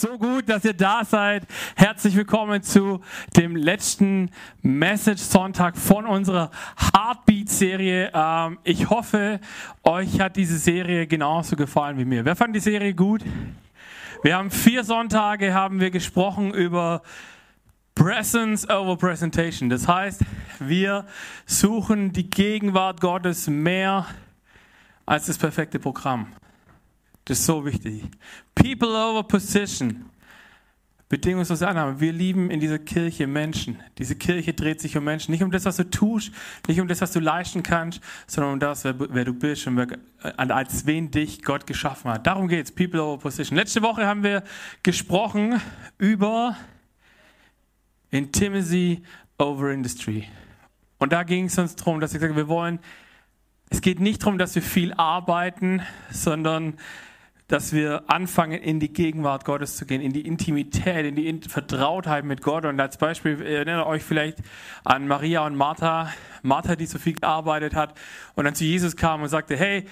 So gut, dass ihr da seid. Herzlich willkommen zu dem letzten Message Sonntag von unserer Heartbeat-Serie. Ähm, ich hoffe, euch hat diese Serie genauso gefallen wie mir. Wer fand die Serie gut? Wir haben vier Sonntage haben wir gesprochen über Presence over Presentation. Das heißt, wir suchen die Gegenwart Gottes mehr als das perfekte Programm. Das ist so wichtig. People over Position. Bedingungslose Annahme. Wir lieben in dieser Kirche Menschen. Diese Kirche dreht sich um Menschen. Nicht um das, was du tust, nicht um das, was du leisten kannst, sondern um das, wer, wer du bist und wer, als wen dich Gott geschaffen hat. Darum geht's. People over Position. Letzte Woche haben wir gesprochen über Intimacy over Industry. Und da ging es uns darum, dass ich sage, wir wollen, es geht nicht darum, dass wir viel arbeiten, sondern dass wir anfangen, in die Gegenwart Gottes zu gehen, in die Intimität, in die Vertrautheit mit Gott. Und als Beispiel erinnert euch vielleicht an Maria und Martha. Martha, die so viel gearbeitet hat und dann zu Jesus kam und sagte, hey,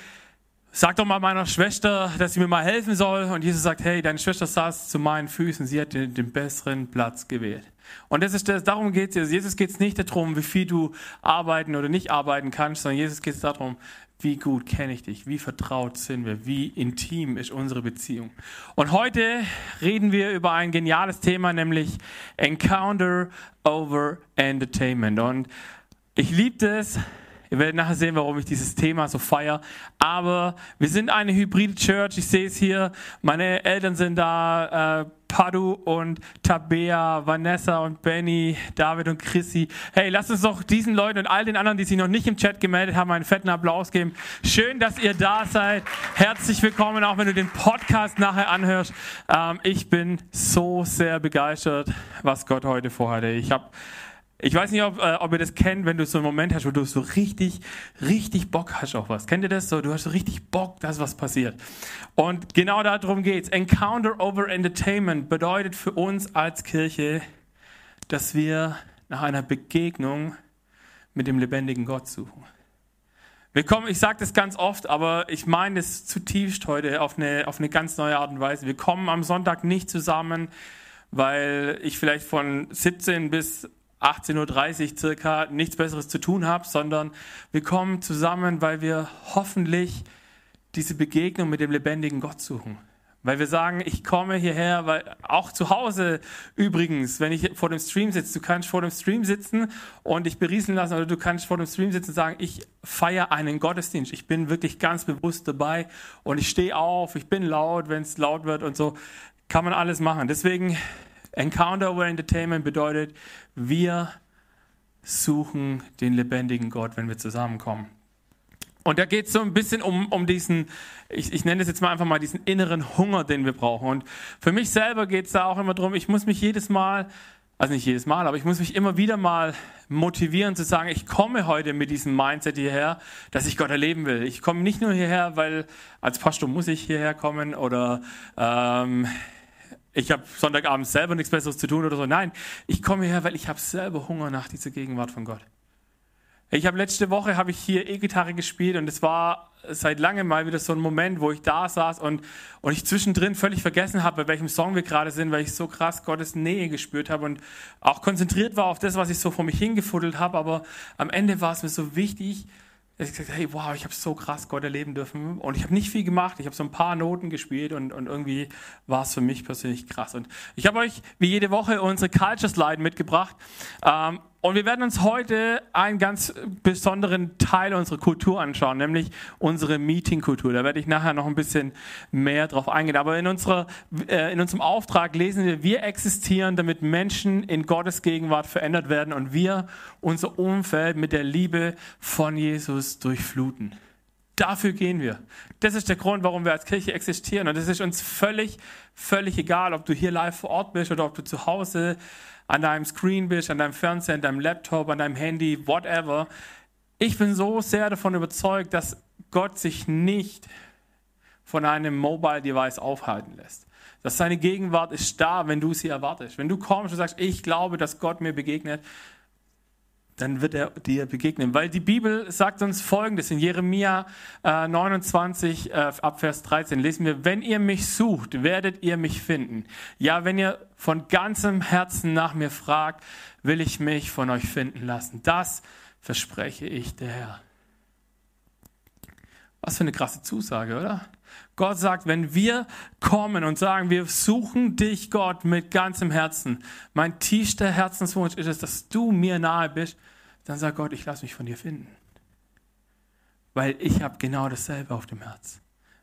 sag doch mal meiner Schwester, dass sie mir mal helfen soll. Und Jesus sagt, hey, deine Schwester saß zu meinen Füßen, sie hat den, den besseren Platz gewählt. Und das ist das, darum geht es. Jesus geht es nicht darum, wie viel du arbeiten oder nicht arbeiten kannst, sondern Jesus geht es darum, wie gut kenne ich dich? Wie vertraut sind wir? Wie intim ist unsere Beziehung? Und heute reden wir über ein geniales Thema, nämlich Encounter over Entertainment. Und ich liebe das. Ihr werdet nachher sehen, warum ich dieses Thema so feiere. Aber wir sind eine hybride Church. Ich sehe es hier. Meine Eltern sind da. Äh, Padu und Tabea, Vanessa und Benny, David und Chrissy. Hey, lasst uns doch diesen Leuten und all den anderen, die sich noch nicht im Chat gemeldet haben, einen fetten Applaus geben. Schön, dass ihr da seid. Herzlich willkommen, auch wenn du den Podcast nachher anhörst. Ähm, ich bin so sehr begeistert, was Gott heute vorhatte. Ich habe ich weiß nicht, ob, äh, ob ihr das kennt, wenn du so einen Moment hast, wo du so richtig, richtig Bock hast auf was. Kennt ihr das so? Du hast so richtig Bock, dass was passiert. Und genau darum geht's. Encounter over Entertainment bedeutet für uns als Kirche, dass wir nach einer Begegnung mit dem lebendigen Gott suchen. Wir kommen, ich sage das ganz oft, aber ich meine es zutiefst heute auf eine, auf eine ganz neue Art und Weise. Wir kommen am Sonntag nicht zusammen, weil ich vielleicht von 17 bis 18.30 Uhr circa nichts Besseres zu tun habe, sondern wir kommen zusammen, weil wir hoffentlich diese Begegnung mit dem lebendigen Gott suchen. Weil wir sagen, ich komme hierher, weil auch zu Hause übrigens, wenn ich vor dem Stream sitze, du kannst vor dem Stream sitzen und dich berieseln lassen oder du kannst vor dem Stream sitzen und sagen, ich feiere einen Gottesdienst. Ich bin wirklich ganz bewusst dabei und ich stehe auf, ich bin laut, wenn es laut wird und so. Kann man alles machen. Deswegen Encounter over Entertainment bedeutet, wir suchen den lebendigen Gott, wenn wir zusammenkommen. Und da geht es so ein bisschen um, um diesen, ich, ich nenne es jetzt mal einfach mal diesen inneren Hunger, den wir brauchen. Und für mich selber geht es da auch immer darum, ich muss mich jedes Mal, also nicht jedes Mal, aber ich muss mich immer wieder mal motivieren zu sagen, ich komme heute mit diesem Mindset hierher, dass ich Gott erleben will. Ich komme nicht nur hierher, weil als Pastor muss ich hierher kommen oder ähm, ich habe Sonntagabend selber nichts Besseres zu tun oder so. Nein, ich komme hierher, weil ich habe selber Hunger nach dieser Gegenwart von Gott. Ich habe letzte Woche habe ich hier E-Gitarre gespielt und es war seit langem mal wieder so ein Moment, wo ich da saß und, und ich zwischendrin völlig vergessen habe, bei welchem Song wir gerade sind, weil ich so krass Gottes Nähe gespürt habe und auch konzentriert war auf das, was ich so vor mich hingefuddelt habe. Aber am Ende war es mir so wichtig, ich gesagt, hey, wow, ich habe so krass Gott erleben dürfen. Und ich habe nicht viel gemacht. Ich habe so ein paar Noten gespielt und, und irgendwie war es für mich persönlich krass. Und ich habe euch wie jede Woche unsere Culture Slide mitgebracht. Ähm, und wir werden uns heute einen ganz besonderen Teil unserer Kultur anschauen, nämlich unsere Meetingkultur. Da werde ich nachher noch ein bisschen mehr drauf eingehen. Aber in, unserer, äh, in unserem Auftrag lesen wir, wir existieren, damit Menschen in Gottes Gegenwart verändert werden und wir unser Umfeld mit der Liebe von Jesus durchfluten. Dafür gehen wir. Das ist der Grund, warum wir als Kirche existieren. Und es ist uns völlig, völlig egal, ob du hier live vor Ort bist oder ob du zu Hause an deinem Screen bist, an deinem Fernseher, an deinem Laptop, an deinem Handy, whatever. Ich bin so sehr davon überzeugt, dass Gott sich nicht von einem Mobile Device aufhalten lässt. Dass seine Gegenwart ist da, wenn du sie erwartest. Wenn du kommst und sagst, ich glaube, dass Gott mir begegnet, dann wird er dir begegnen. Weil die Bibel sagt uns Folgendes in Jeremia äh, 29 äh, ab Vers 13 lesen wir, wenn ihr mich sucht, werdet ihr mich finden. Ja, wenn ihr von ganzem Herzen nach mir fragt, will ich mich von euch finden lassen. Das verspreche ich der Herr. Was für eine krasse Zusage, oder? Gott sagt, wenn wir kommen und sagen, wir suchen dich, Gott, mit ganzem Herzen, mein tiefster Herzenswunsch ist es, dass du mir nahe bist, dann sagt Gott, ich lasse mich von dir finden. Weil ich habe genau dasselbe auf dem Herz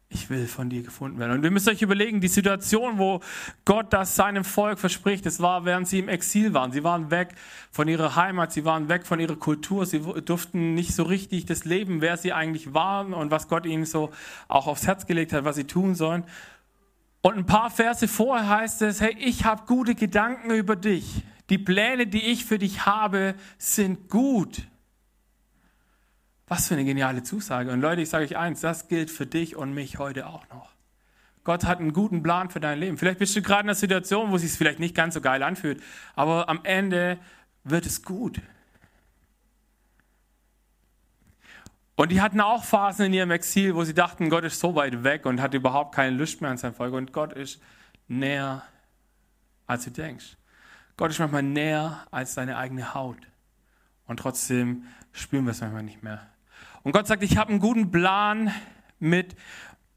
ich will von dir gefunden werden. Und ihr müsst euch überlegen, die Situation, wo Gott das seinem Volk verspricht, das war, während sie im Exil waren. Sie waren weg von ihrer Heimat, sie waren weg von ihrer Kultur, sie durften nicht so richtig das Leben, wer sie eigentlich waren und was Gott ihnen so auch aufs Herz gelegt hat, was sie tun sollen. Und ein paar Verse vorher heißt es, hey, ich habe gute Gedanken über dich. Die Pläne, die ich für dich habe, sind gut was für eine geniale Zusage. Und Leute, ich sage euch eins, das gilt für dich und mich heute auch noch. Gott hat einen guten Plan für dein Leben. Vielleicht bist du gerade in einer Situation, wo es sich vielleicht nicht ganz so geil anfühlt, aber am Ende wird es gut. Und die hatten auch Phasen in ihrem Exil, wo sie dachten, Gott ist so weit weg und hat überhaupt keine Lust mehr an sein Volk. Und Gott ist näher, als du denkst. Gott ist manchmal näher als deine eigene Haut. Und trotzdem spüren wir es manchmal nicht mehr. Und Gott sagt, ich habe einen guten Plan mit,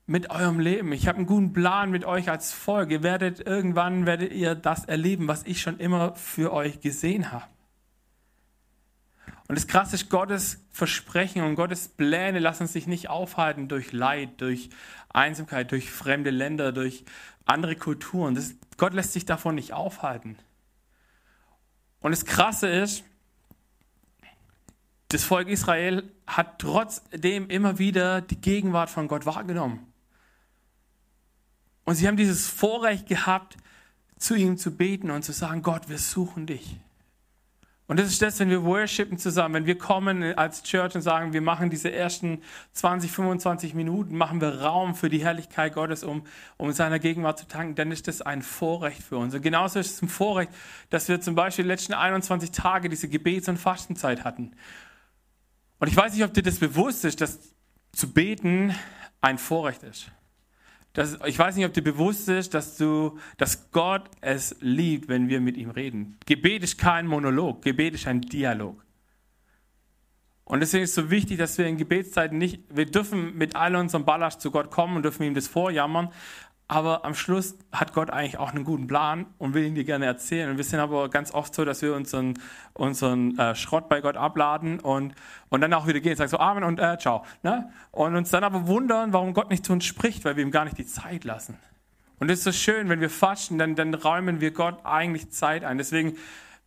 mit eurem Leben. Ich habe einen guten Plan mit euch als Volk. Ihr werdet irgendwann werdet ihr das erleben, was ich schon immer für euch gesehen habe. Und das Krasse ist, Gottes Versprechen und Gottes Pläne lassen sich nicht aufhalten durch Leid, durch Einsamkeit, durch fremde Länder, durch andere Kulturen. Das, Gott lässt sich davon nicht aufhalten. Und das Krasse ist, das Volk Israel hat trotzdem immer wieder die Gegenwart von Gott wahrgenommen. Und sie haben dieses Vorrecht gehabt, zu ihm zu beten und zu sagen, Gott, wir suchen dich. Und das ist das, wenn wir worshipen zusammen, wenn wir kommen als Church und sagen, wir machen diese ersten 20, 25 Minuten, machen wir Raum für die Herrlichkeit Gottes, um, um seiner Gegenwart zu tanken, dann ist das ein Vorrecht für uns. Und genauso ist es ein Vorrecht, dass wir zum Beispiel die letzten 21 Tage diese Gebets- und Fastenzeit hatten. Und ich weiß nicht, ob dir das bewusst ist, dass zu beten ein Vorrecht ist. Das, ich weiß nicht, ob dir bewusst ist, dass, du, dass Gott es liebt, wenn wir mit ihm reden. Gebet ist kein Monolog, Gebet ist ein Dialog. Und deswegen ist es so wichtig, dass wir in Gebetszeiten nicht, wir dürfen mit all unserem Ballast zu Gott kommen und dürfen ihm das vorjammern, aber am Schluss hat Gott eigentlich auch einen guten Plan und will ihn dir gerne erzählen. Und wir sind aber ganz oft so, dass wir unseren, unseren äh, Schrott bei Gott abladen und, und dann auch wieder gehen, sagen so Amen und äh, ciao. Ne? Und uns dann aber wundern, warum Gott nicht zu uns spricht, weil wir ihm gar nicht die Zeit lassen. Und es ist so schön, wenn wir fasten, dann, dann räumen wir Gott eigentlich Zeit ein. Deswegen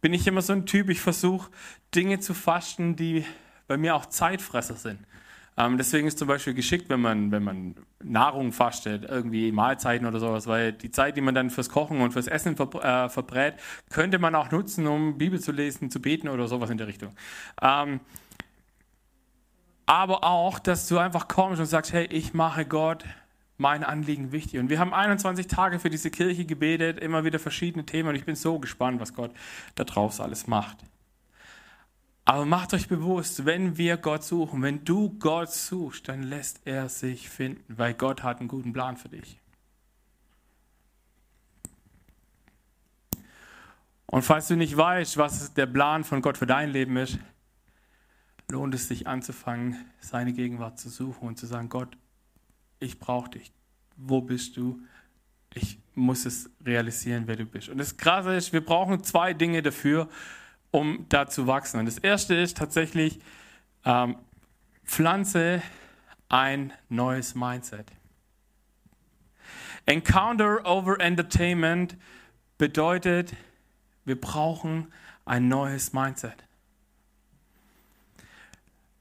bin ich immer so ein Typ, ich versuche Dinge zu fasten, die bei mir auch Zeitfresser sind. Ähm, deswegen ist zum Beispiel geschickt, wenn man, wenn man Nahrung fastet, irgendwie Mahlzeiten oder sowas, weil die Zeit, die man dann fürs Kochen und fürs Essen ver, äh, verbrät, könnte man auch nutzen, um Bibel zu lesen, zu beten oder sowas in der Richtung. Ähm, aber auch, dass du einfach kommst und sagst, hey, ich mache Gott mein Anliegen wichtig. Und wir haben 21 Tage für diese Kirche gebetet, immer wieder verschiedene Themen und ich bin so gespannt, was Gott da draus alles macht. Aber macht euch bewusst, wenn wir Gott suchen, wenn du Gott suchst, dann lässt er sich finden, weil Gott hat einen guten Plan für dich. Und falls du nicht weißt, was der Plan von Gott für dein Leben ist, lohnt es sich anzufangen, seine Gegenwart zu suchen und zu sagen, Gott, ich brauche dich. Wo bist du? Ich muss es realisieren, wer du bist. Und das Krasse ist, wir brauchen zwei Dinge dafür, um da zu wachsen. Und das erste ist tatsächlich, ähm, pflanze ein neues Mindset. Encounter over Entertainment bedeutet, wir brauchen ein neues Mindset.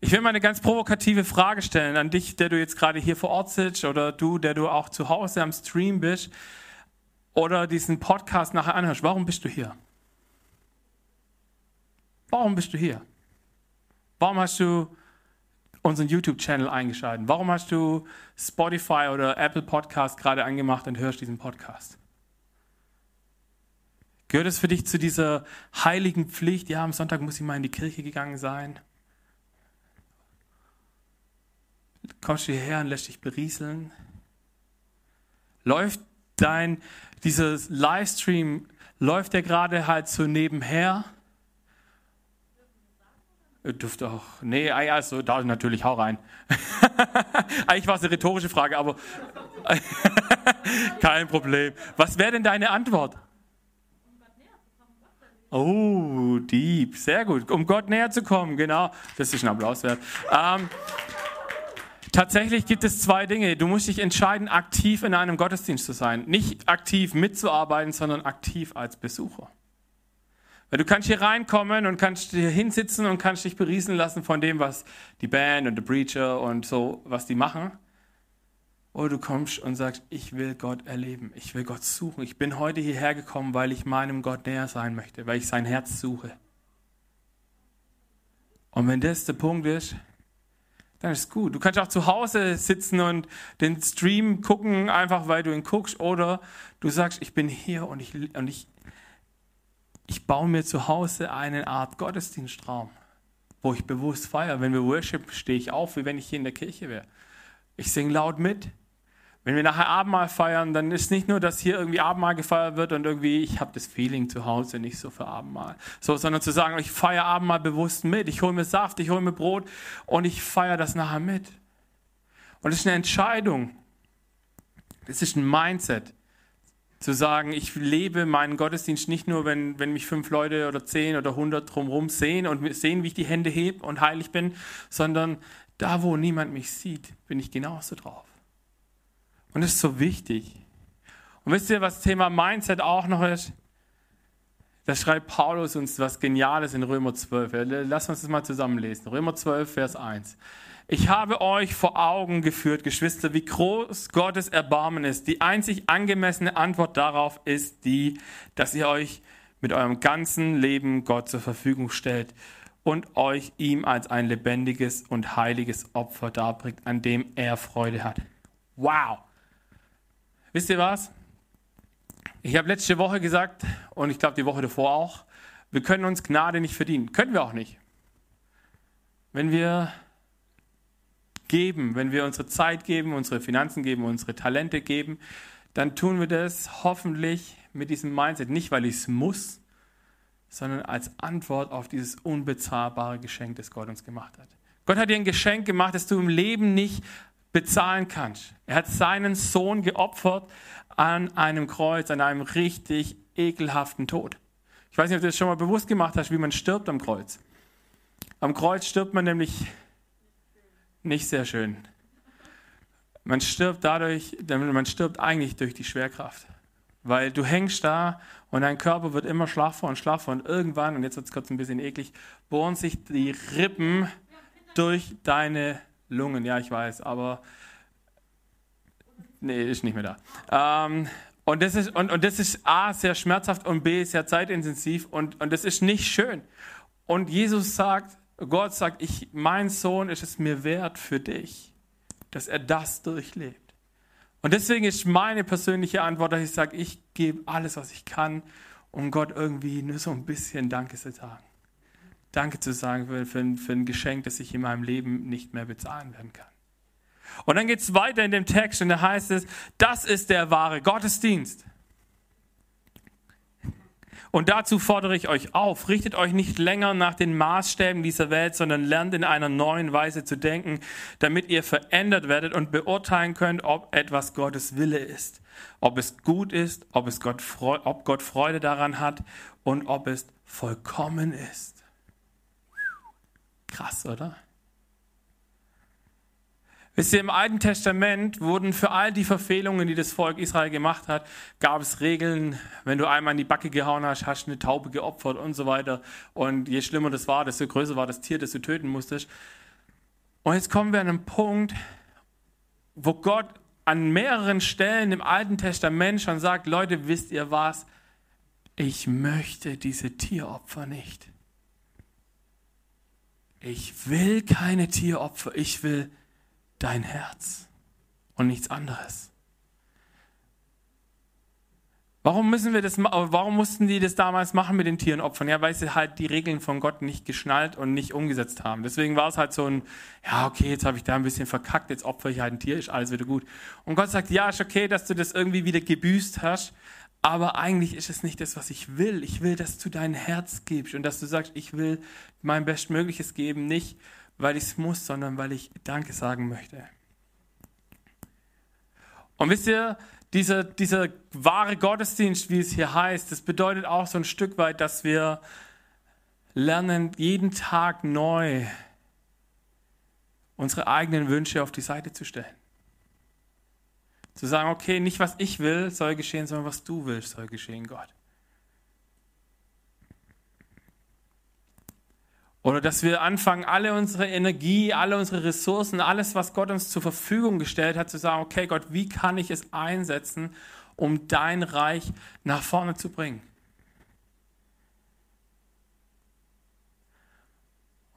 Ich will mal eine ganz provokative Frage stellen an dich, der du jetzt gerade hier vor Ort sitzt oder du, der du auch zu Hause am Stream bist oder diesen Podcast nachher anhörst. Warum bist du hier? Warum bist du hier? Warum hast du unseren YouTube-Channel eingeschaltet? Warum hast du Spotify oder Apple Podcast gerade angemacht und hörst diesen Podcast? Gehört es für dich zu dieser heiligen Pflicht? Ja, am Sonntag muss ich mal in die Kirche gegangen sein. Kommst du hierher und lässt dich berieseln? Läuft dein, dieses Livestream, läuft der gerade halt so nebenher? Ihr dürft auch. Nee, also da natürlich, hau rein. Eigentlich war es eine rhetorische Frage, aber kein Problem. Was wäre denn deine Antwort? Oh, Dieb, sehr gut. Um Gott näher zu kommen, genau. Das ist ein Applaus wert. Ähm, tatsächlich gibt es zwei Dinge. Du musst dich entscheiden, aktiv in einem Gottesdienst zu sein. Nicht aktiv mitzuarbeiten, sondern aktiv als Besucher. Weil du kannst hier reinkommen und kannst hier hinsitzen und kannst dich beriesen lassen von dem, was die Band und der Preacher und so, was die machen. Oder du kommst und sagst, ich will Gott erleben, ich will Gott suchen. Ich bin heute hierher gekommen, weil ich meinem Gott näher sein möchte, weil ich sein Herz suche. Und wenn das der Punkt ist, dann ist es gut. Du kannst auch zu Hause sitzen und den Stream gucken, einfach weil du ihn guckst. Oder du sagst, ich bin hier und ich, und ich, ich baue mir zu Hause eine Art Gottesdienstraum, wo ich bewusst feiere. Wenn wir Worship, stehe ich auf, wie wenn ich hier in der Kirche wäre. Ich singe laut mit. Wenn wir nachher Abendmahl feiern, dann ist nicht nur, dass hier irgendwie Abendmahl gefeiert wird und irgendwie, ich habe das Feeling zu Hause nicht so für Abendmahl. So, sondern zu sagen, ich feiere Abendmahl bewusst mit. Ich hole mir Saft, ich hole mir Brot und ich feiere das nachher mit. Und das ist eine Entscheidung. Das ist ein Mindset. Zu sagen, ich lebe meinen Gottesdienst nicht nur, wenn, wenn mich fünf Leute oder zehn oder hundert drumherum sehen und sehen, wie ich die Hände hebe und heilig bin, sondern da, wo niemand mich sieht, bin ich genauso drauf. Und das ist so wichtig. Und wisst ihr, was das Thema Mindset auch noch ist? Da schreibt Paulus uns was Geniales in Römer 12. Lass uns das mal zusammenlesen. Römer 12, Vers 1. Ich habe euch vor Augen geführt, Geschwister, wie groß Gottes Erbarmen ist. Die einzig angemessene Antwort darauf ist die, dass ihr euch mit eurem ganzen Leben Gott zur Verfügung stellt und euch ihm als ein lebendiges und heiliges Opfer darbringt, an dem er Freude hat. Wow! Wisst ihr was? Ich habe letzte Woche gesagt, und ich glaube die Woche davor auch, wir können uns Gnade nicht verdienen. Können wir auch nicht. Wenn wir geben, wenn wir unsere Zeit geben, unsere Finanzen geben, unsere Talente geben, dann tun wir das hoffentlich mit diesem Mindset. Nicht, weil ich es muss, sondern als Antwort auf dieses unbezahlbare Geschenk, das Gott uns gemacht hat. Gott hat dir ein Geschenk gemacht, das du im Leben nicht bezahlen kannst. Er hat seinen Sohn geopfert an einem Kreuz, an einem richtig ekelhaften Tod. Ich weiß nicht, ob du das schon mal bewusst gemacht hast, wie man stirbt am Kreuz. Am Kreuz stirbt man nämlich nicht sehr schön. Man stirbt dadurch, man stirbt eigentlich durch die Schwerkraft. Weil du hängst da und dein Körper wird immer schlaffer und schlaffer und irgendwann, und jetzt wird es kurz ein bisschen eklig, bohren sich die Rippen durch deine Lungen, ja, ich weiß, aber nee, ist nicht mehr da. Ähm, und das ist, und, und das ist A, sehr schmerzhaft und B, sehr zeitintensiv und, und das ist nicht schön. Und Jesus sagt, Gott sagt, ich, mein Sohn ist es mir wert für dich, dass er das durchlebt. Und deswegen ist meine persönliche Antwort, dass ich sage, ich gebe alles, was ich kann, um Gott irgendwie nur so ein bisschen Danke zu sagen. Danke zu sagen für, für, für ein Geschenk, das ich in meinem Leben nicht mehr bezahlen werden kann. Und dann geht es weiter in dem Text und da heißt es, das ist der wahre Gottesdienst. Und dazu fordere ich euch auf, richtet euch nicht länger nach den Maßstäben dieser Welt, sondern lernt in einer neuen Weise zu denken, damit ihr verändert werdet und beurteilen könnt, ob etwas Gottes Wille ist, ob es gut ist, ob, es Gott, ob Gott Freude daran hat und ob es vollkommen ist. Krass, oder? Wisst ihr, im Alten Testament wurden für all die Verfehlungen, die das Volk Israel gemacht hat, gab es Regeln, wenn du einmal in die Backe gehauen hast, hast du eine Taube geopfert und so weiter. Und je schlimmer das war, desto größer war das Tier, das du töten musstest. Und jetzt kommen wir an einen Punkt, wo Gott an mehreren Stellen im Alten Testament schon sagt, Leute, wisst ihr was? Ich möchte diese Tieropfer nicht. Ich will keine Tieropfer, ich will dein Herz und nichts anderes. Warum müssen wir das, warum mussten die das damals machen mit den Tieren opfern? Ja, weil sie halt die Regeln von Gott nicht geschnallt und nicht umgesetzt haben. Deswegen war es halt so ein, ja, okay, jetzt habe ich da ein bisschen verkackt, jetzt opfere ich halt ein Tier, ist alles wieder gut. Und Gott sagt, ja, ist okay, dass du das irgendwie wieder gebüßt hast, aber eigentlich ist es nicht das, was ich will. Ich will, dass du dein Herz gibst und dass du sagst, ich will mein Bestmögliches geben, nicht weil ich es muss, sondern weil ich Danke sagen möchte. Und wisst ihr, dieser, dieser wahre Gottesdienst, wie es hier heißt, das bedeutet auch so ein Stück weit, dass wir lernen, jeden Tag neu unsere eigenen Wünsche auf die Seite zu stellen. Zu sagen, okay, nicht was ich will soll geschehen, sondern was du willst soll geschehen, Gott. Oder dass wir anfangen, alle unsere Energie, alle unsere Ressourcen, alles, was Gott uns zur Verfügung gestellt hat, zu sagen, okay Gott, wie kann ich es einsetzen, um dein Reich nach vorne zu bringen?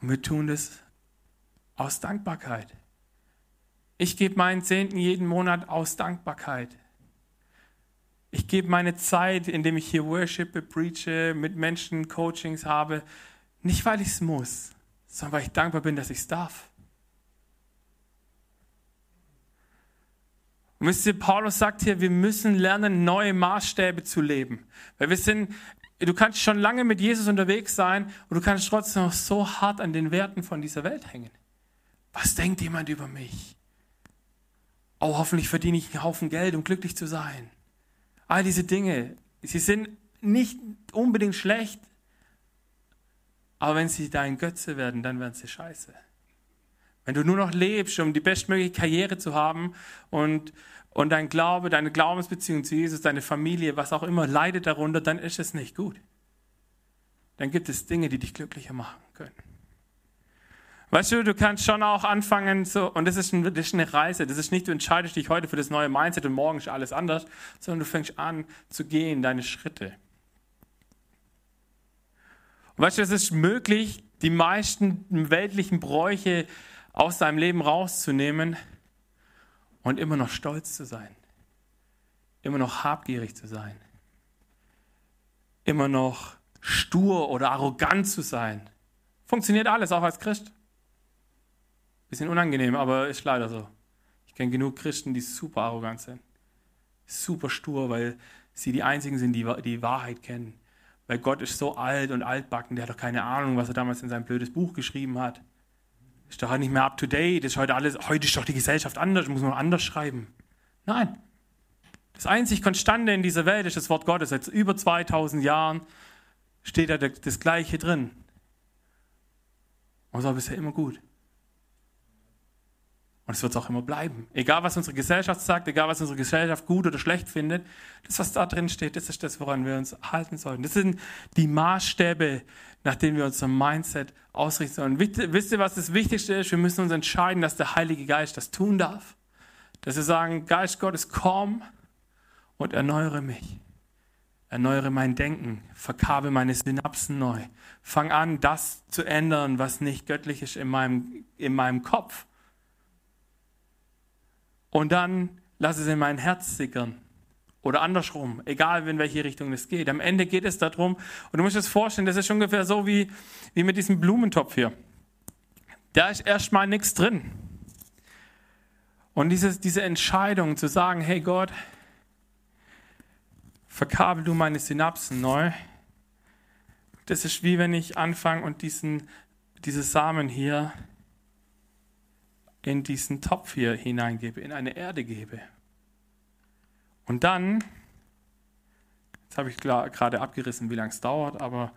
Und wir tun das aus Dankbarkeit. Ich gebe meinen Zehnten jeden Monat aus Dankbarkeit. Ich gebe meine Zeit, indem ich hier worshipe, preache, mit Menschen Coachings habe, nicht, weil ich es muss, sondern weil ich dankbar bin, dass ich es darf. Und wisst ihr, Paulus sagt hier, wir müssen lernen, neue Maßstäbe zu leben. Weil wir sind, du kannst schon lange mit Jesus unterwegs sein und du kannst trotzdem noch so hart an den Werten von dieser Welt hängen. Was denkt jemand über mich? Oh, hoffentlich verdiene ich einen Haufen Geld, um glücklich zu sein. All diese Dinge, sie sind nicht unbedingt schlecht, aber wenn sie dein Götze werden, dann werden sie scheiße. Wenn du nur noch lebst, um die bestmögliche Karriere zu haben und, und dein Glaube, deine Glaubensbeziehung zu Jesus, deine Familie, was auch immer, leidet darunter, dann ist es nicht gut. Dann gibt es Dinge, die dich glücklicher machen können. Weißt du, du kannst schon auch anfangen, so, und das ist, ein, das ist eine Reise. Das ist nicht, du entscheidest dich heute für das neue Mindset und morgen ist alles anders, sondern du fängst an zu gehen, deine Schritte. Weißt du, es ist möglich, die meisten weltlichen Bräuche aus deinem Leben rauszunehmen und immer noch stolz zu sein, immer noch habgierig zu sein, immer noch stur oder arrogant zu sein. Funktioniert alles, auch als Christ. Bisschen unangenehm, aber ist leider so. Ich kenne genug Christen, die super arrogant sind, super stur, weil sie die einzigen sind, die die Wahrheit kennen weil Gott ist so alt und altbacken, der hat doch keine Ahnung, was er damals in sein blödes Buch geschrieben hat. Ist doch nicht mehr up to date, ist heute alles, heute ist doch die Gesellschaft anders, muss man anders schreiben. Nein. Das einzig Konstante in dieser Welt ist das Wort Gottes. Seit über 2000 Jahren steht da das Gleiche drin. Und es war bisher immer gut. Und es wird es auch immer bleiben. Egal, was unsere Gesellschaft sagt, egal, was unsere Gesellschaft gut oder schlecht findet, das, was da drin steht, das ist das, woran wir uns halten sollten. Das sind die Maßstäbe, nach denen wir unser Mindset ausrichten sollen. Wisst ihr, was das Wichtigste ist? Wir müssen uns entscheiden, dass der Heilige Geist das tun darf. Dass wir sagen, Geist Gottes, komm und erneuere mich. Erneuere mein Denken, verkabe meine Synapsen neu. Fang an, das zu ändern, was nicht göttlich ist in meinem, in meinem Kopf und dann lass es in mein Herz sickern. Oder andersrum, egal in welche Richtung es geht. Am Ende geht es darum, und du musst es vorstellen, das ist ungefähr so wie, wie mit diesem Blumentopf hier. Da ist erstmal nichts drin. Und dieses, diese Entscheidung zu sagen, hey Gott, verkabel du meine Synapsen neu, das ist wie wenn ich anfange und diesen, diese Samen hier in diesen Topf hier hineingebe, in eine Erde gebe. Und dann, jetzt habe ich gerade abgerissen, wie lange es dauert, aber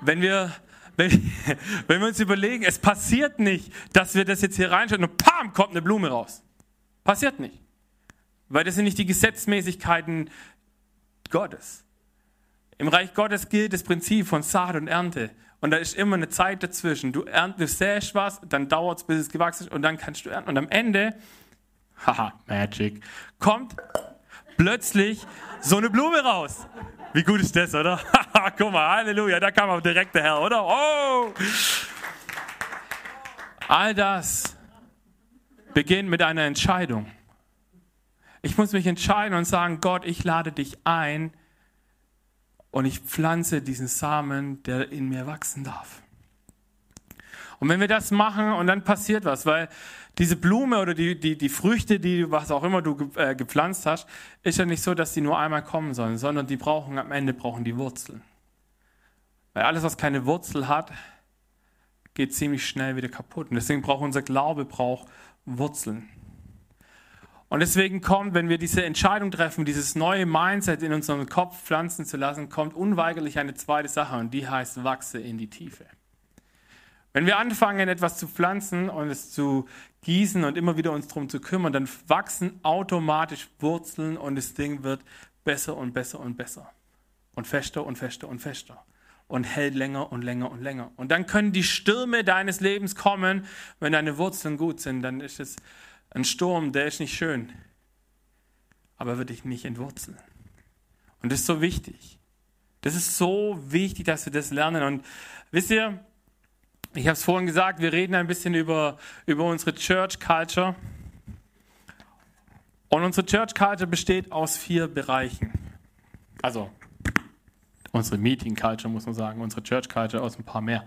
wenn wir, wenn, wenn wir uns überlegen, es passiert nicht, dass wir das jetzt hier reinschauen und pam, kommt eine Blume raus. Passiert nicht. Weil das sind nicht die Gesetzmäßigkeiten Gottes. Im Reich Gottes gilt das Prinzip von Saat und Ernte. Und da ist immer eine Zeit dazwischen. Du, ernt, du säst was, dann dauert es, bis es gewachsen ist und dann kannst du ernten. Und am Ende, haha, Magic, kommt plötzlich so eine Blume raus. Wie gut ist das, oder? Guck mal, Halleluja, da kam auch direkt der Herr, oder? Oh! All das beginnt mit einer Entscheidung. Ich muss mich entscheiden und sagen, Gott, ich lade dich ein und ich pflanze diesen Samen, der in mir wachsen darf. Und wenn wir das machen und dann passiert was, weil diese Blume oder die, die, die Früchte, die was auch immer du äh, gepflanzt hast, ist ja nicht so, dass die nur einmal kommen sollen, sondern die brauchen am Ende brauchen die Wurzeln. Weil alles, was keine Wurzel hat, geht ziemlich schnell wieder kaputt. Und deswegen braucht unser Glaube braucht Wurzeln. Und deswegen kommt, wenn wir diese Entscheidung treffen, dieses neue Mindset in unserem Kopf pflanzen zu lassen, kommt unweigerlich eine zweite Sache und die heißt, wachse in die Tiefe. Wenn wir anfangen, etwas zu pflanzen und es zu gießen und immer wieder uns darum zu kümmern, dann wachsen automatisch Wurzeln und das Ding wird besser und besser und besser. Und fester und fester und fester. Und hält länger und länger und länger. Und dann können die Stürme deines Lebens kommen, wenn deine Wurzeln gut sind. Dann ist es ein Sturm, der ist nicht schön, aber wird dich nicht entwurzeln. Und das ist so wichtig. Das ist so wichtig, dass wir das lernen. Und wisst ihr, ich habe es vorhin gesagt, wir reden ein bisschen über, über unsere Church Culture. Und unsere Church Culture besteht aus vier Bereichen. Also unsere Meeting Culture, muss man sagen, unsere Church Culture aus ein paar mehr.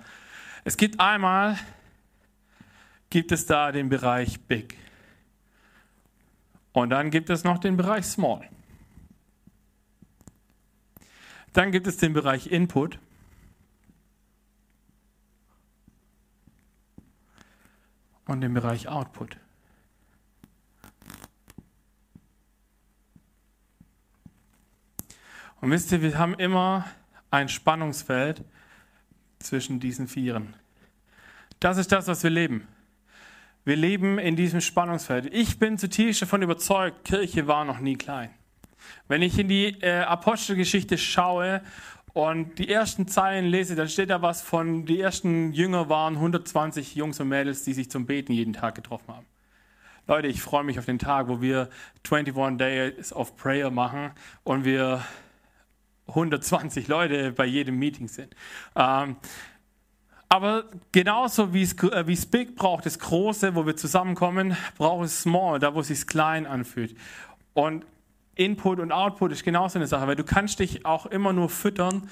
Es gibt einmal, gibt es da den Bereich Big. Und dann gibt es noch den Bereich Small. Dann gibt es den Bereich Input. Und den Bereich Output. Und wisst ihr, wir haben immer ein Spannungsfeld zwischen diesen Vieren. Das ist das, was wir leben. Wir leben in diesem Spannungsfeld. Ich bin zutiefst davon überzeugt, Kirche war noch nie klein. Wenn ich in die äh, Apostelgeschichte schaue und die ersten Zeilen lese, dann steht da was von, die ersten Jünger waren 120 Jungs und Mädels, die sich zum Beten jeden Tag getroffen haben. Leute, ich freue mich auf den Tag, wo wir 21 Days of Prayer machen und wir 120 Leute bei jedem Meeting sind. Ähm, aber genauso wie es, äh, wie es Big braucht, das Große, wo wir zusammenkommen, braucht es Small, da wo es sich klein anfühlt. Und Input und Output ist genauso eine Sache, weil du kannst dich auch immer nur füttern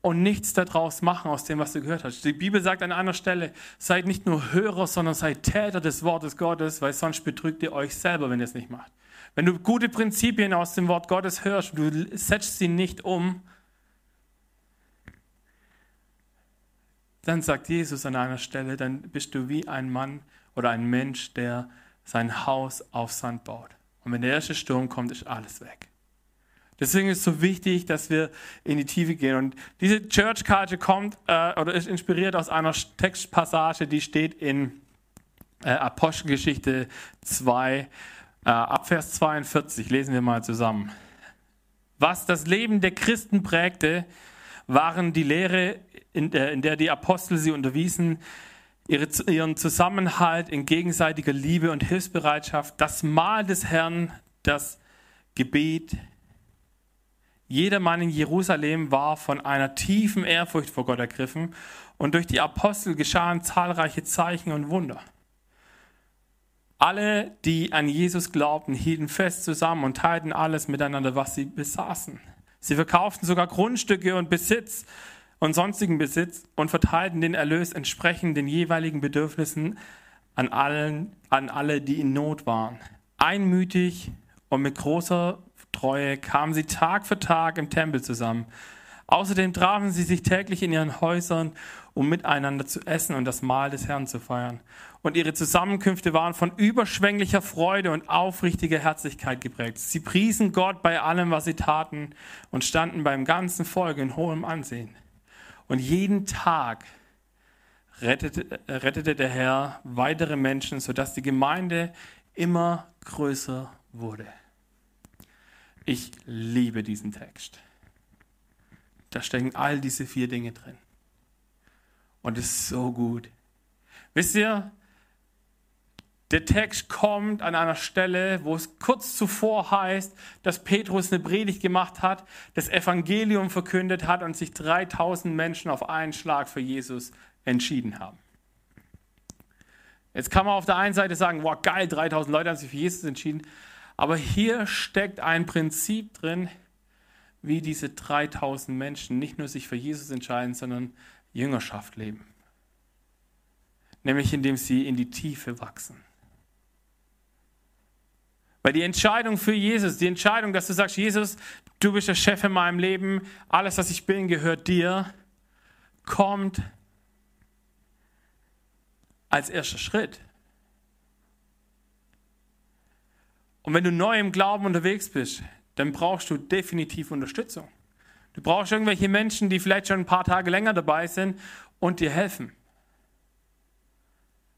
und nichts daraus machen aus dem, was du gehört hast. Die Bibel sagt an einer Stelle, seid nicht nur Hörer, sondern seid Täter des Wortes Gottes, weil sonst betrügt ihr euch selber, wenn ihr es nicht macht. Wenn du gute Prinzipien aus dem Wort Gottes hörst, du setzt sie nicht um, dann sagt Jesus an einer Stelle, dann bist du wie ein Mann oder ein Mensch, der sein Haus auf Sand baut. Und wenn der erste Sturm kommt, ist alles weg. Deswegen ist es so wichtig, dass wir in die Tiefe gehen. Und diese Church-Karte kommt äh, oder ist inspiriert aus einer Textpassage, die steht in äh, Apostelgeschichte 2, äh, ab Vers 42. Lesen wir mal zusammen. Was das Leben der Christen prägte, waren die Lehre in der, in der die Apostel sie unterwiesen, ihre, ihren Zusammenhalt in gegenseitiger Liebe und Hilfsbereitschaft, das Mahl des Herrn, das Gebet. Jeder Mann in Jerusalem war von einer tiefen Ehrfurcht vor Gott ergriffen und durch die Apostel geschahen zahlreiche Zeichen und Wunder. Alle, die an Jesus glaubten, hielten fest zusammen und teilten alles miteinander, was sie besaßen. Sie verkauften sogar Grundstücke und Besitz und sonstigen Besitz und verteilten den Erlös entsprechend den jeweiligen Bedürfnissen an, allen, an alle, die in Not waren. Einmütig und mit großer Treue kamen sie Tag für Tag im Tempel zusammen. Außerdem trafen sie sich täglich in ihren Häusern, um miteinander zu essen und das Mahl des Herrn zu feiern. Und ihre Zusammenkünfte waren von überschwänglicher Freude und aufrichtiger Herzlichkeit geprägt. Sie priesen Gott bei allem, was sie taten und standen beim ganzen Volk in hohem Ansehen. Und jeden Tag rettete, rettete der Herr weitere Menschen, sodass die Gemeinde immer größer wurde. Ich liebe diesen Text. Da stecken all diese vier Dinge drin. Und es ist so gut. Wisst ihr, der Text kommt an einer Stelle, wo es kurz zuvor heißt, dass Petrus eine Predigt gemacht hat, das Evangelium verkündet hat und sich 3000 Menschen auf einen Schlag für Jesus entschieden haben. Jetzt kann man auf der einen Seite sagen, wow, geil, 3000 Leute haben sich für Jesus entschieden. Aber hier steckt ein Prinzip drin, wie diese 3000 Menschen nicht nur sich für Jesus entscheiden, sondern Jüngerschaft leben. Nämlich indem sie in die Tiefe wachsen. Weil die Entscheidung für Jesus, die Entscheidung, dass du sagst, Jesus, du bist der Chef in meinem Leben, alles, was ich bin, gehört dir, kommt als erster Schritt. Und wenn du neu im Glauben unterwegs bist, dann brauchst du definitiv Unterstützung. Du brauchst irgendwelche Menschen, die vielleicht schon ein paar Tage länger dabei sind und dir helfen.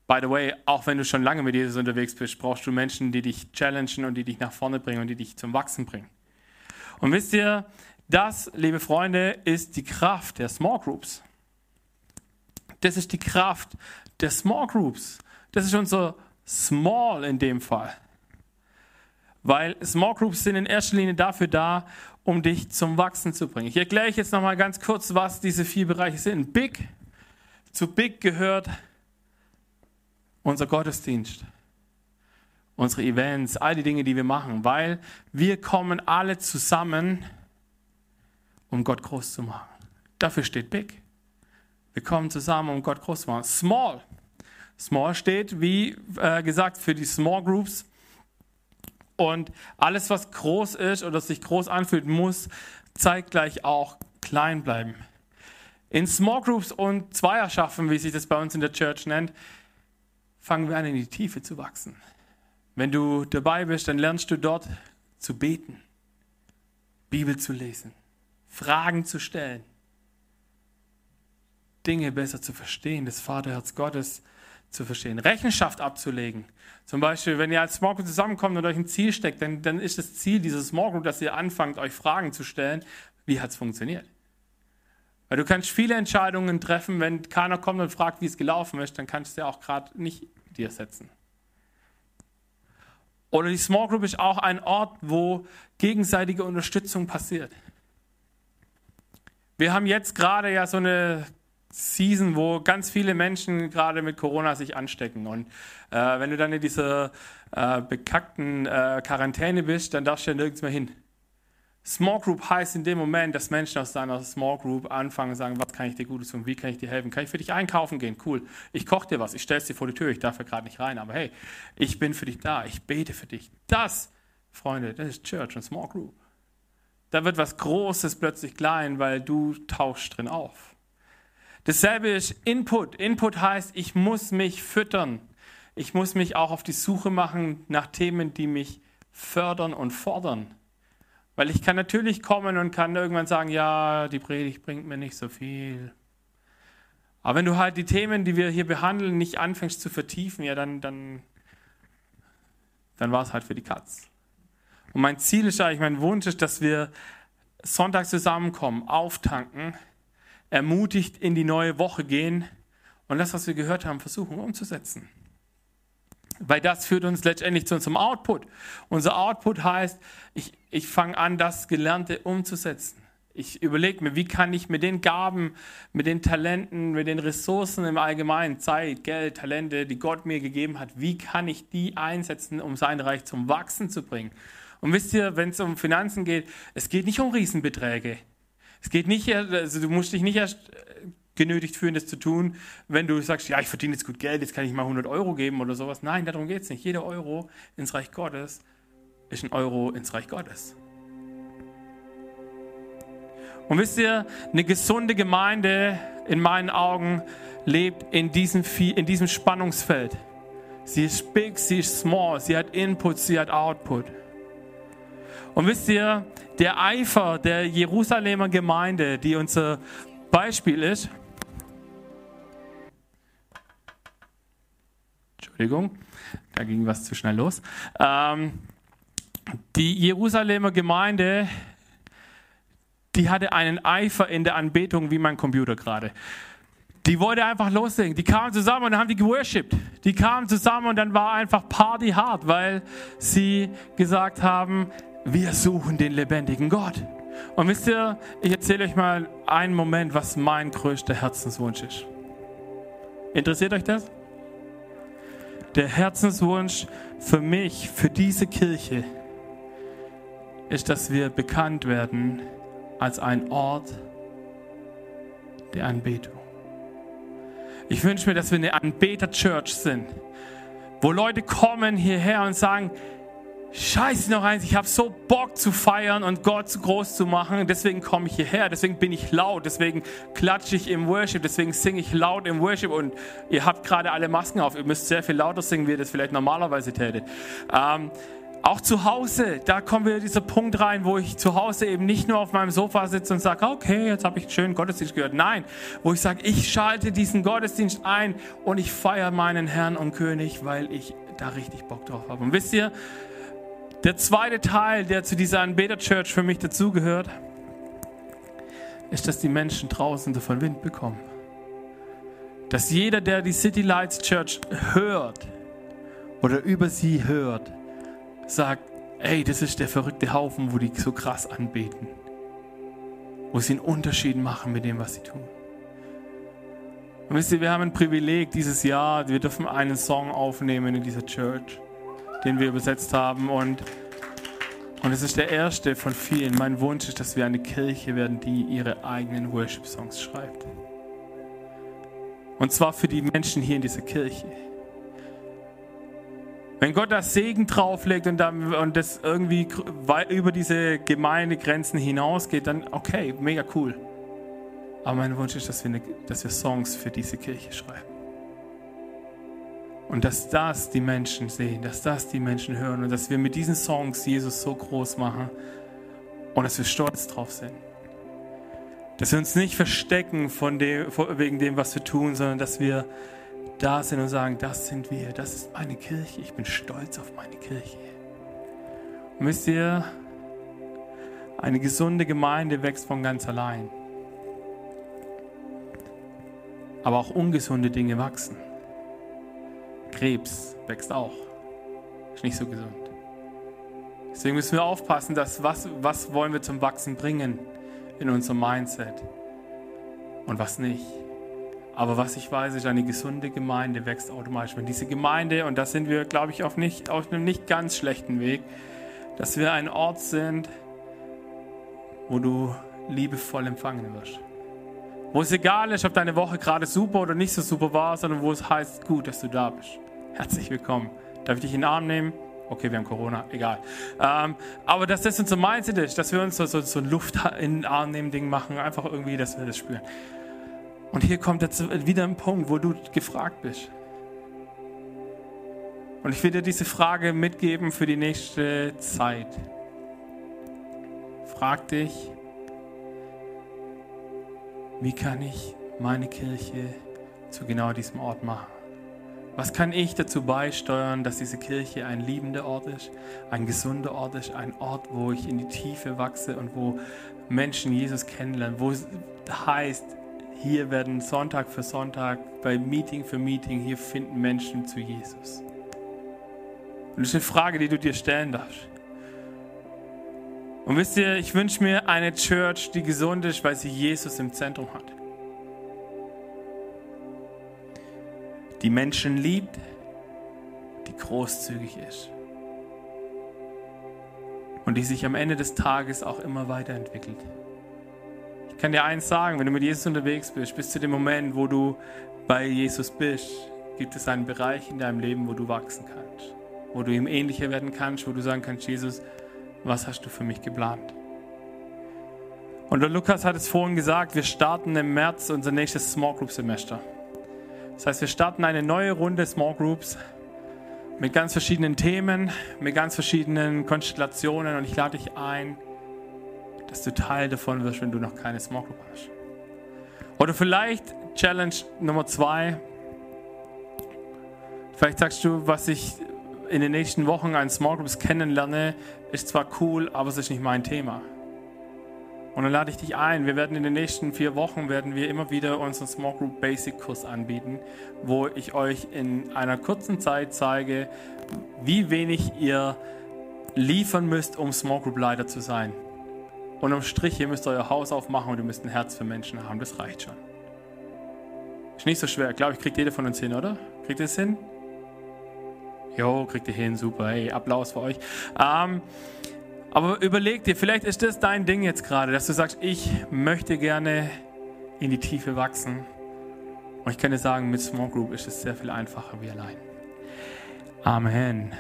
By the way, auch wenn du schon lange mit Jesus unterwegs bist, brauchst du Menschen, die dich challengen und die dich nach vorne bringen und die dich zum Wachsen bringen. Und wisst ihr, das, liebe Freunde, ist die Kraft der Small Groups. Das ist die Kraft der Small Groups. Das ist unser Small in dem Fall. Weil Small Groups sind in erster Linie dafür da, um dich zum Wachsen zu bringen. Ich erkläre euch jetzt nochmal ganz kurz, was diese vier Bereiche sind. Big, zu Big gehört unser Gottesdienst, unsere Events, all die Dinge, die wir machen, weil wir kommen alle zusammen, um Gott groß zu machen. Dafür steht Big. Wir kommen zusammen, um Gott groß zu machen. Small. Small steht, wie äh, gesagt, für die Small Groups. Und alles, was groß ist oder sich groß anfühlt, muss zeitgleich auch klein bleiben. In Small Groups und Zweierschaften, wie sich das bei uns in der Church nennt, fangen wir an, in die Tiefe zu wachsen. Wenn du dabei bist, dann lernst du dort zu beten, Bibel zu lesen, Fragen zu stellen, Dinge besser zu verstehen, das Vaterherz Gottes zu verstehen, Rechenschaft abzulegen. Zum Beispiel, wenn ihr als Small Group zusammenkommt und euch ein Ziel steckt, dann, dann ist das Ziel dieses Small Group, dass ihr anfangt, euch Fragen zu stellen, wie hat es funktioniert? Weil du kannst viele Entscheidungen treffen, wenn keiner kommt und fragt, wie es gelaufen ist, dann kannst du ja auch gerade nicht dir setzen. Oder die Small Group ist auch ein Ort, wo gegenseitige Unterstützung passiert. Wir haben jetzt gerade ja so eine Season, wo ganz viele Menschen gerade mit Corona sich anstecken. Und äh, wenn du dann in dieser äh, bekackten äh, Quarantäne bist, dann darfst du ja nirgends mehr hin. Small Group heißt in dem Moment, dass Menschen aus deiner Small Group anfangen und sagen, was kann ich dir Gutes tun, wie kann ich dir helfen, kann ich für dich einkaufen gehen, cool, ich koche dir was, ich stelle es dir vor die Tür, ich darf ja gerade nicht rein, aber hey, ich bin für dich da, ich bete für dich. Das, Freunde, das ist Church und Small Group. Da wird was Großes plötzlich klein, weil du tauchst drin auf. Dasselbe ist Input. Input heißt, ich muss mich füttern. Ich muss mich auch auf die Suche machen nach Themen, die mich fördern und fordern. Weil ich kann natürlich kommen und kann irgendwann sagen, ja, die Predigt bringt mir nicht so viel. Aber wenn du halt die Themen, die wir hier behandeln, nicht anfängst zu vertiefen, ja, dann, dann, dann war es halt für die Katz. Und mein Ziel ist eigentlich, mein Wunsch ist, dass wir Sonntag zusammenkommen, auftanken, ermutigt in die neue Woche gehen und das, was wir gehört haben, versuchen umzusetzen. Weil das führt uns letztendlich zu unserem Output. Unser Output heißt, ich, ich fange an, das Gelernte umzusetzen. Ich überlege mir, wie kann ich mit den Gaben, mit den Talenten, mit den Ressourcen im Allgemeinen, Zeit, Geld, Talente, die Gott mir gegeben hat, wie kann ich die einsetzen, um sein Reich zum Wachsen zu bringen? Und wisst ihr, wenn es um Finanzen geht, es geht nicht um Riesenbeträge. Es geht nicht, also du musst dich nicht erst genötigt fühlen, das zu tun, wenn du sagst, ja, ich verdiene jetzt gut Geld, jetzt kann ich mal 100 Euro geben oder sowas. Nein, darum geht es nicht. Jeder Euro ins Reich Gottes ist ein Euro ins Reich Gottes. Und wisst ihr, eine gesunde Gemeinde in meinen Augen lebt in diesem, in diesem Spannungsfeld. Sie ist big, sie ist small, sie hat Input, sie hat Output. Und wisst ihr, der Eifer der Jerusalemer Gemeinde, die unser Beispiel ist, Entschuldigung, da ging was zu schnell los. Ähm, die Jerusalemer Gemeinde, die hatte einen Eifer in der Anbetung wie mein Computer gerade. Die wollte einfach loslegen. Die kamen zusammen und dann haben die geworshipped. Die kamen zusammen und dann war einfach Party hart, weil sie gesagt haben, wir suchen den lebendigen Gott. Und wisst ihr, ich erzähle euch mal einen Moment, was mein größter Herzenswunsch ist. Interessiert euch das? Der Herzenswunsch für mich, für diese Kirche, ist, dass wir bekannt werden als ein Ort der Anbetung. Ich wünsche mir, dass wir eine Anbeter-Church sind, wo Leute kommen hierher und sagen, Scheiße noch eins, ich habe so Bock zu feiern und Gott zu groß zu machen. Deswegen komme ich hierher, deswegen bin ich laut, deswegen klatsche ich im Worship, deswegen singe ich laut im Worship. Und ihr habt gerade alle Masken auf, ihr müsst sehr viel lauter singen, wie ihr das vielleicht normalerweise tätet. Ähm, auch zu Hause, da kommen wir dieser Punkt rein, wo ich zu Hause eben nicht nur auf meinem Sofa sitze und sage, okay, jetzt habe ich einen schönen Gottesdienst gehört. Nein, wo ich sage, ich schalte diesen Gottesdienst ein und ich feiere meinen Herrn und König, weil ich da richtig Bock drauf habe. Und wisst ihr, der zweite Teil, der zu dieser Anbeter-Church für mich dazugehört, ist, dass die Menschen draußen davon Wind bekommen. Dass jeder, der die City Lights Church hört oder über sie hört, sagt, ey, das ist der verrückte Haufen, wo die so krass anbeten. Wo sie einen Unterschied machen mit dem, was sie tun. Und wisst ihr, wir haben ein Privileg dieses Jahr, wir dürfen einen Song aufnehmen in dieser Church, den wir übersetzt haben. Und, und es ist der erste von vielen. Mein Wunsch ist, dass wir eine Kirche werden, die ihre eigenen Worship-Songs schreibt. Und zwar für die Menschen hier in dieser Kirche. Wenn Gott das Segen drauflegt und, dann, und das irgendwie über diese Gemeindegrenzen hinausgeht, dann okay, mega cool. Aber mein Wunsch ist, dass wir, eine, dass wir Songs für diese Kirche schreiben. Und dass das die Menschen sehen, dass das die Menschen hören und dass wir mit diesen Songs Jesus so groß machen und dass wir stolz drauf sind. Dass wir uns nicht verstecken von dem, wegen dem, was wir tun, sondern dass wir da sind und sagen, das sind wir, das ist meine Kirche, ich bin stolz auf meine Kirche. Und wisst ihr, eine gesunde Gemeinde wächst von ganz allein. Aber auch ungesunde Dinge wachsen. Krebs wächst auch. Ist nicht so gesund. Deswegen müssen wir aufpassen, dass was, was wollen wir zum Wachsen bringen in unserem Mindset und was nicht. Aber was ich weiß, ist, eine gesunde Gemeinde wächst automatisch. Wenn diese Gemeinde, und da sind wir, glaube ich, auf, nicht, auf einem nicht ganz schlechten Weg, dass wir ein Ort sind, wo du liebevoll empfangen wirst. Wo es egal ist, ob deine Woche gerade super oder nicht so super war, sondern wo es heißt, gut, dass du da bist. Herzlich willkommen. Darf ich dich in den Arm nehmen? Okay, wir haben Corona, egal. Ähm, aber dass das unser Mindset ist, dass wir uns so, so, so ein Luft in den Arm nehmen Ding machen, einfach irgendwie, dass wir das spüren. Und hier kommt jetzt wieder ein Punkt, wo du gefragt bist. Und ich will dir diese Frage mitgeben für die nächste Zeit. Frag dich, wie kann ich meine Kirche zu genau diesem Ort machen? Was kann ich dazu beisteuern, dass diese Kirche ein liebender Ort ist, ein gesunder Ort ist, ein Ort, wo ich in die Tiefe wachse und wo Menschen Jesus kennenlernen, wo es heißt, hier werden Sonntag für Sonntag, bei Meeting für Meeting, hier finden Menschen zu Jesus. Und das ist eine Frage, die du dir stellen darfst. Und wisst ihr, ich wünsche mir eine Church, die gesund ist, weil sie Jesus im Zentrum hat. Die Menschen liebt, die großzügig ist. Und die sich am Ende des Tages auch immer weiterentwickelt. Ich kann dir eins sagen, wenn du mit Jesus unterwegs bist, bis zu dem Moment, wo du bei Jesus bist, gibt es einen Bereich in deinem Leben, wo du wachsen kannst, wo du ihm ähnlicher werden kannst, wo du sagen kannst, Jesus, was hast du für mich geplant? Und der Lukas hat es vorhin gesagt, wir starten im März unser nächstes Small Group Semester. Das heißt, wir starten eine neue Runde Small Groups mit ganz verschiedenen Themen, mit ganz verschiedenen Konstellationen und ich lade dich ein, dass du Teil davon wirst, wenn du noch keine Small Group hast. Oder vielleicht Challenge Nummer zwei. Vielleicht sagst du, was ich in den nächsten Wochen an Small Groups kennenlerne, ist zwar cool, aber es ist nicht mein Thema. Und dann lade ich dich ein. Wir werden in den nächsten vier Wochen werden wir immer wieder unseren Small Group Basic Kurs anbieten, wo ich euch in einer kurzen Zeit zeige, wie wenig ihr liefern müsst, um Small Group Leiter zu sein. Und am Strich, ihr müsst euer Haus aufmachen und ihr müsst ein Herz für Menschen haben. Das reicht schon. Ist nicht so schwer. Glaube ich, kriegt jeder von uns hin, oder? Kriegt ihr es hin? Jo, kriegt ihr hin, super. Hey, Applaus für euch. Ähm, Aber überleg dir, vielleicht ist das dein Ding jetzt gerade, dass du sagst, ich möchte gerne in die Tiefe wachsen. Und ich kann dir sagen, mit Small Group ist es sehr viel einfacher wie allein. Amen.